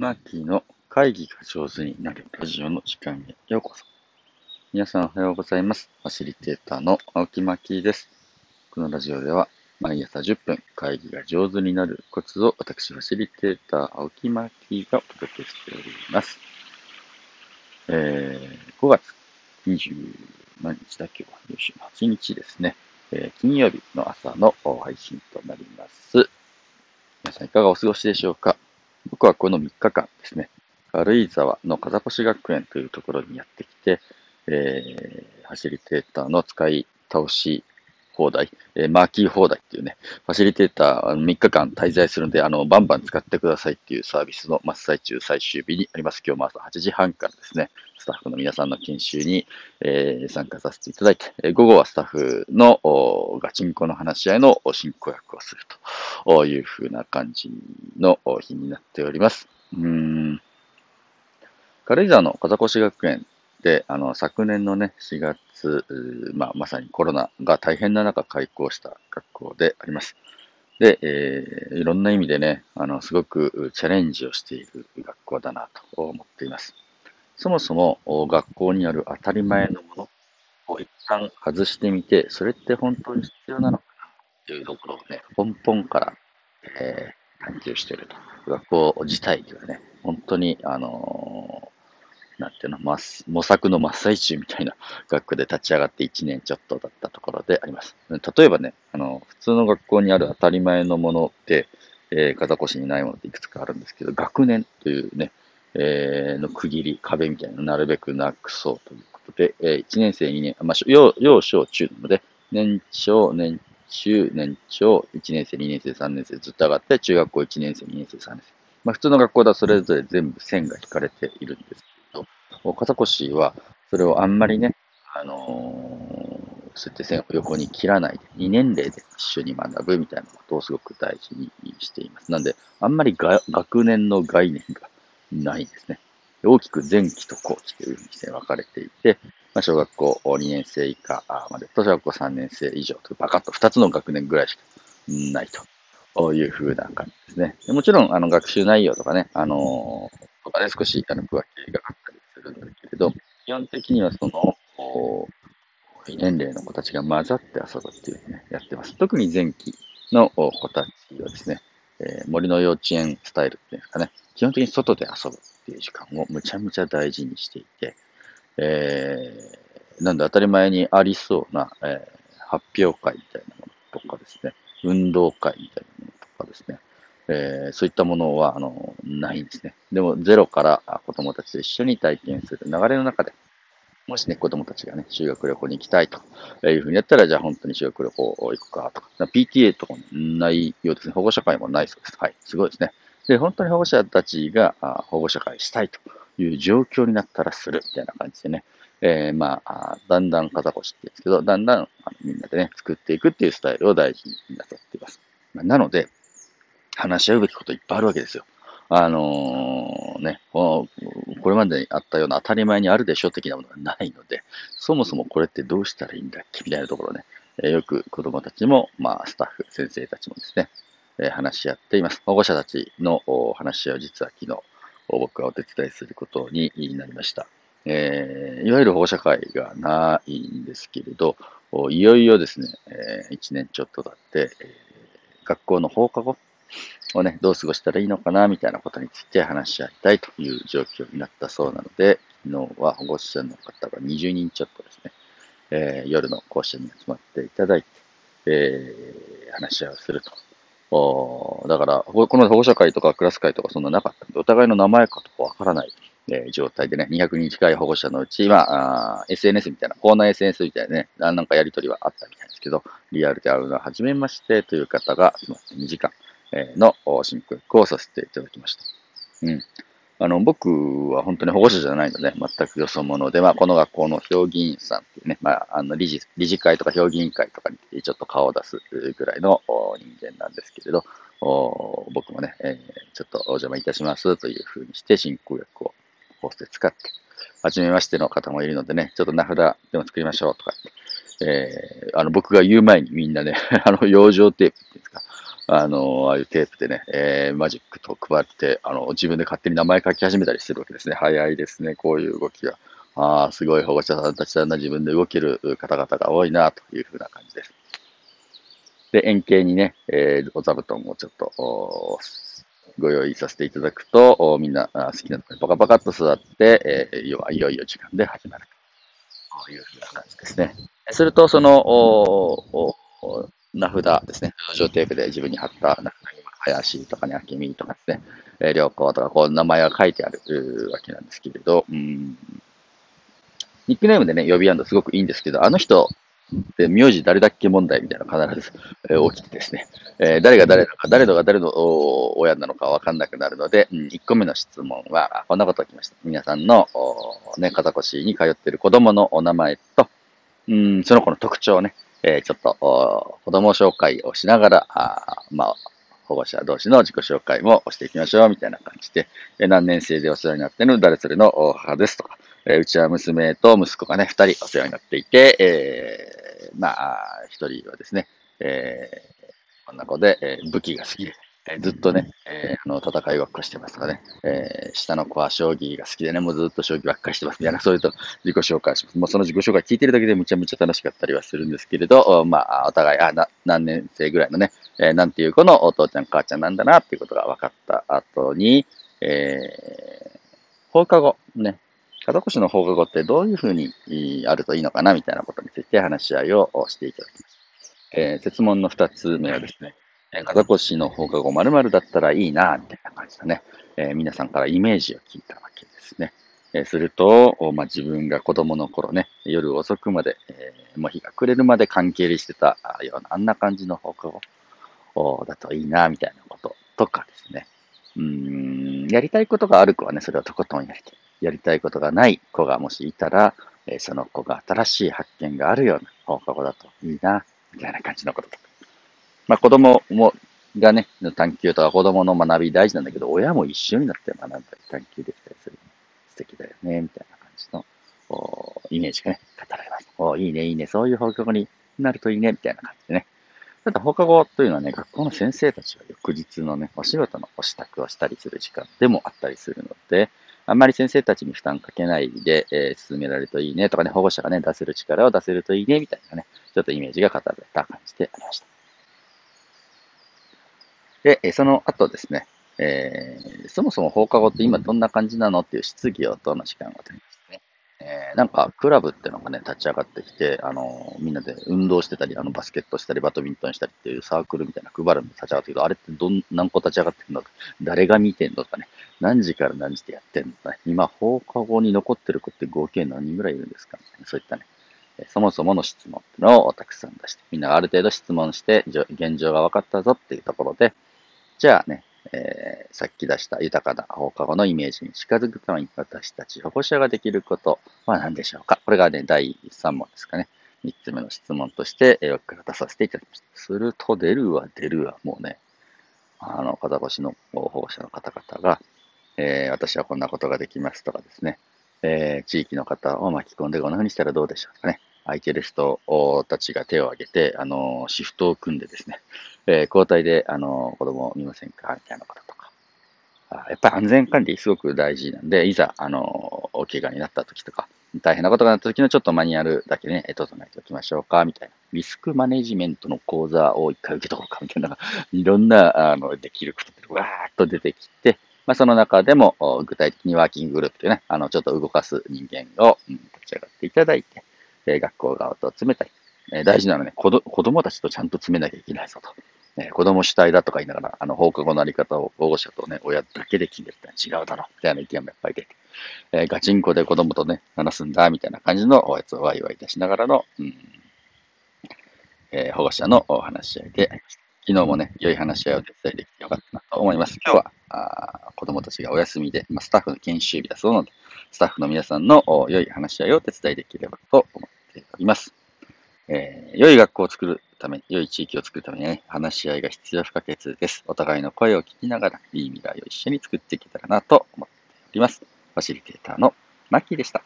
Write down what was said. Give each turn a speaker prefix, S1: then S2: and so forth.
S1: マーキーの会議が上手になるラジオの時間へようこそ。皆さんおはようございます。ファシリテーターの青木マーキーです。このラジオでは毎朝10分会議が上手になるコツを私ファシリテーター青木マーキーがお届けしております。えー、5月20何日だっけは28日ですね。えー、金曜日の朝の配信となります。皆さんいかがお過ごしでしょうか？僕はこの3日間ですね、軽井沢の風越学園というところにやってきて、えー、ファシリテーターの使い倒し放題、えー、マーキー放題っていうね、ファシリテーター3日間滞在するんで、あの、バンバン使ってくださいっていうサービスの真っ最中最終日にあります。今日も朝8時半からですね、スタッフの皆さんの研修に、えー、参加させていただいて、えー、午後はスタッフのガチンコの話し合いの進行役をするというふうな感じの日になっております。うん。軽井沢の風越学園で、あの、昨年のね、4月、まあ、まさにコロナが大変な中開校した学校であります。で、えー、いろんな意味でね、あの、すごくチャレンジをしている学校だなと思っています。そもそも学校にある当たり前のものを一旦外してみて、それって本当に必要なのかなっていうところをね、根本から、えー、探求していると。学校自体ではね、本当に、あのなんていうの、模索の真っ最中みたいな 学区で立ち上がって1年ちょっとだったところであります。例えばね、あの、普通の学校にある当たり前のもので、えー、風越しにないものっていくつかあるんですけど、学年というね、えー、の区切り、壁みたいなのをなるべくなくそうということで、えー、1年生、2年、まあ、幼幼小中なので、年長、年中、年長、1年生、2年生、3年生ずっと上がって、中学校1年生、2年生、3年生。まあ、普通の学校ではそれぞれ全部線が引かれているんです片越は、それをあんまりね、あのー、そうやって線を横に切らないで、2年齢で一緒に学ぶみたいなことをすごく大事にしています。なんで、あんまりが学年の概念がないんですね。大きく前期と後期というふうにして分かれていて、まあ、小学校2年生以下までと小学校3年生以上とバカッと2つの学年ぐらいしかないというふうな感じですね。もちろん、あの、学習内容とかね、あのー、とかね、少し、あの、区分けがあったりするんだけれど、基本的にはその、非年齢の子たちが混ざって遊ぶっていうね、やってます。特に前期の子たちはですね、えー、森の幼稚園スタイルっていうんですかね、基本的に外で遊ぶっていう時間をむちゃむちゃ大事にしていて、えー、なんで当たり前にありそうな、えー、発表会みたいなものとかですね、運動会みたいなものとかですね、えー、そういったものは、あの、ないんですね。でも、ゼロから子供たちと一緒に体験する流れの中で、もしね、子供たちがね、修学旅行に行きたいというふうにやったら、じゃあ本当に修学旅行行くかとか、PTA とかもないようですね。保護者会もないそうです。はい、すごいですね。で、本当に保護者たちが保護者会したいという状況になったらするみたいな感じでね、えー、まあ、だんだん肩越しって言うんですけど、だんだんあのみんなでね、作っていくっていうスタイルを大事になさっています。なので、話し合うべきこといっぱいあるわけですよ。あのー、ね、これまでにあったような当たり前にあるでしょ的なものがないので、そもそもこれってどうしたらいいんだっけみたいなところね、えー、よく子供たちも、まあ、スタッフ、先生たちもですね、え、話し合っています。保護者たちの話し合いを実は昨日、僕はお手伝いすることになりました。えー、いわゆる保護者会がないんですけれど、いよいよですね、えー、1年ちょっと経って、えー、学校の放課後をね、どう過ごしたらいいのかな、みたいなことについて話し合いたいという状況になったそうなので、昨日は保護者の方が20人ちょっとですね、えー、夜の校舎に集まっていただいて、えー、話し合いをすると。おだから、この保護者会とかクラス会とかそんななかったんで、お互いの名前かとかわからない、えー、状態でね、200人近い保護者のうち、今あ、SNS みたいな、コーナー SNS みたいなね、なんかやりとりはあったみたいですけど、リアルで会うのは初めましてという方が今2時間、の進行をさせていただきました。うん。あの、僕は本当に保護者じゃないので、全くよそ者で、まあ、この学校の評議員さんっていうね、まあ、あの、理事、理事会とか評議員会とかにちょっと顔を出すぐらいの人間なんですけれど、僕もね、えー、ちょっとお邪魔いたしますというふうにして進行役をこうして使って、初めましての方もいるのでね、ちょっと名札でも作りましょうとか、えー、あの、僕が言う前にみんなね、あの、養生テープ、あの、ああいうテープでね、えー、マジックと配って、あの、自分で勝手に名前書き始めたりするわけですね。早いですね、こういう動きが。ああ、すごい保護者さんたちだな、自分で動ける方々が多いな、というふうな感じです。で、円形にね、えー、お座布団をちょっと、ご用意させていただくと、みんな好きなところにパカパカっと座って、えー、要はいよいよ時間で始まるというふうな感じですね。すると、その、名札ですね。上テープで自分に貼った名札に、林とかね、明美とかですね、えー、良子とか、こう、名前が書いてあるわけなんですけれど、うん、ニックネームでね、呼び合うのすごくいいんですけど、あの人、で、名字誰だっけ問題みたいなのが必ず、えー、起きてですね、えー、誰が誰なのか、誰のが誰の親なのかわかんなくなるので、うん、1個目の質問は、こんなことをきました。皆さんの、ね、肩越しに通っている子供のお名前と、うん、その子の特徴をね、えー、ちょっと、子供紹介をしながら、あまあ、保護者同士の自己紹介もしていきましょう、みたいな感じで、えー、何年生でお世話になっている誰それの母ですとか、えー、うちは娘と息子がね、二人お世話になっていて、えー、まあ、一人はですね、えー、こんな子で、えー、武器が好きで、えずっとね、えー、あの、戦いばっかしてますからね、えー、下の子は将棋が好きでね、もうずっと将棋ばっかしてますみたいな、そういうと自己紹介します。もうその自己紹介聞いてるだけでむちゃむちゃ楽しかったりはするんですけれど、まあ、お互い、あ、な、何年生ぐらいのね、えー、なんていう子のお父ちゃん母ちゃんなんだなっていうことが分かった後に、えー、放課後、ね、門越の放課後ってどういうふうにあるといいのかなみたいなことについて話し合いをしていただきます。えー、説問の二つ目はですね、風越の放課後〇〇だったらいいな、みたいな感じだね。えー、皆さんからイメージを聞いたわけですね。えー、すると、まあ、自分が子供の頃ね、夜遅くまで、えー、もう日が暮れるまで関係してたような、あんな感じの放課後だといいな、みたいなこととかですね。うん、やりたいことがある子はね、それをとことんやりたい。やりたいことがない子がもしいたら、えその子が新しい発見があるような放課後だといいな、みたいな感じのこととか。まあ子供も、がね、の探求とか子供の学び大事なんだけど、親も一緒になって学んだり探求できたりする。素敵だよね、みたいな感じの、イメージがね、語られます。おいいね、いいね、そういう放課後になるといいね、みたいな感じでね。ただ放課後というのはね、学校の先生たちは翌日のね、お仕事のお支度をしたりする時間でもあったりするので、あんまり先生たちに負担かけないで、えー、進められるといいねとかね、保護者がね、出せる力を出せるといいねみたいなね、ちょっとイメージが語られた感じでありました。で、その後ですね、えー、そもそも放課後って今どんな感じなのっていう質疑応答の時間を取りましたね。えー、なんか、クラブってのがね、立ち上がってきて、あの、みんなで運動してたり、あの、バスケットしたり、バドミントンしたりっていうサークルみたいな配るの立ち上がってるけど、あれってどん、何個立ち上がってるのか、誰が見てんのとかね、何時から何時でやってんのとかね、今、放課後に残ってる子って合計何人ぐらいいるんですか、ね、そういったね、そもそもの質問っていうのをたくさん出して、みんなある程度質問して、現状が分かったぞっていうところで、じゃあね、えー、さっき出した豊かな放課後のイメージに近づくために私たち保護者ができることは何でしょうか？これがね、第3問ですかね。3つ目の質問として、えー、から出させていただきました。すると、出るわ、出るわ、もうね、あの、片越の保護者の方々が、えー、私はこんなことができますとかですね、えー、地域の方を巻き込んでこんな風にしたらどうでしょうかね。空いてる人たちが手を挙げて、あの、シフトを組んでですね、えー、交代で、あの、子供を見ませんか？みたいなこととか。やっぱり安全管理すごく大事なんで、いざ、あの、お怪我になった時とか、大変なことがなった時のちょっとマニュアルだけね、整えておきましょうか、みたいな。リスクマネジメントの講座を一回受けとこうか、みたいな、いろんな、あの、できることってわーっと出てきて、まあ、その中でも、具体的にワーキンググループというね、あの、ちょっと動かす人間を、うん、立ち上がっていただいて、え、学校側と詰めたり、えー、大事なのはね、子供たちとちゃんと詰めなきゃいけないぞと。えー、子供主体だとか言いながら、あの、放課後のあり方を保護者とね、親だけで決めるって違うだろう、みたいな意見もやっぱり出て、えー、ガチンコで子供とね、話すんだ、みたいな感じのおやつをワイワイ出しながらの、うん、えー、保護者のお話し合いで、昨日もね、良い話し合いを手伝いできてよかったなと思います。今日は、あ子供たちがお休みで、まあ、スタッフの研修日だそうなので、スタッフの皆さんの良い話し合いをお手伝いできればと思っております。えー、良い学校を作るため、良い地域を作るためにね、話し合いが必要不可欠です。お互いの声を聞きながら、いい未来を一緒に作っていけたらなと思っております。ファシリテーターのマッキーでした。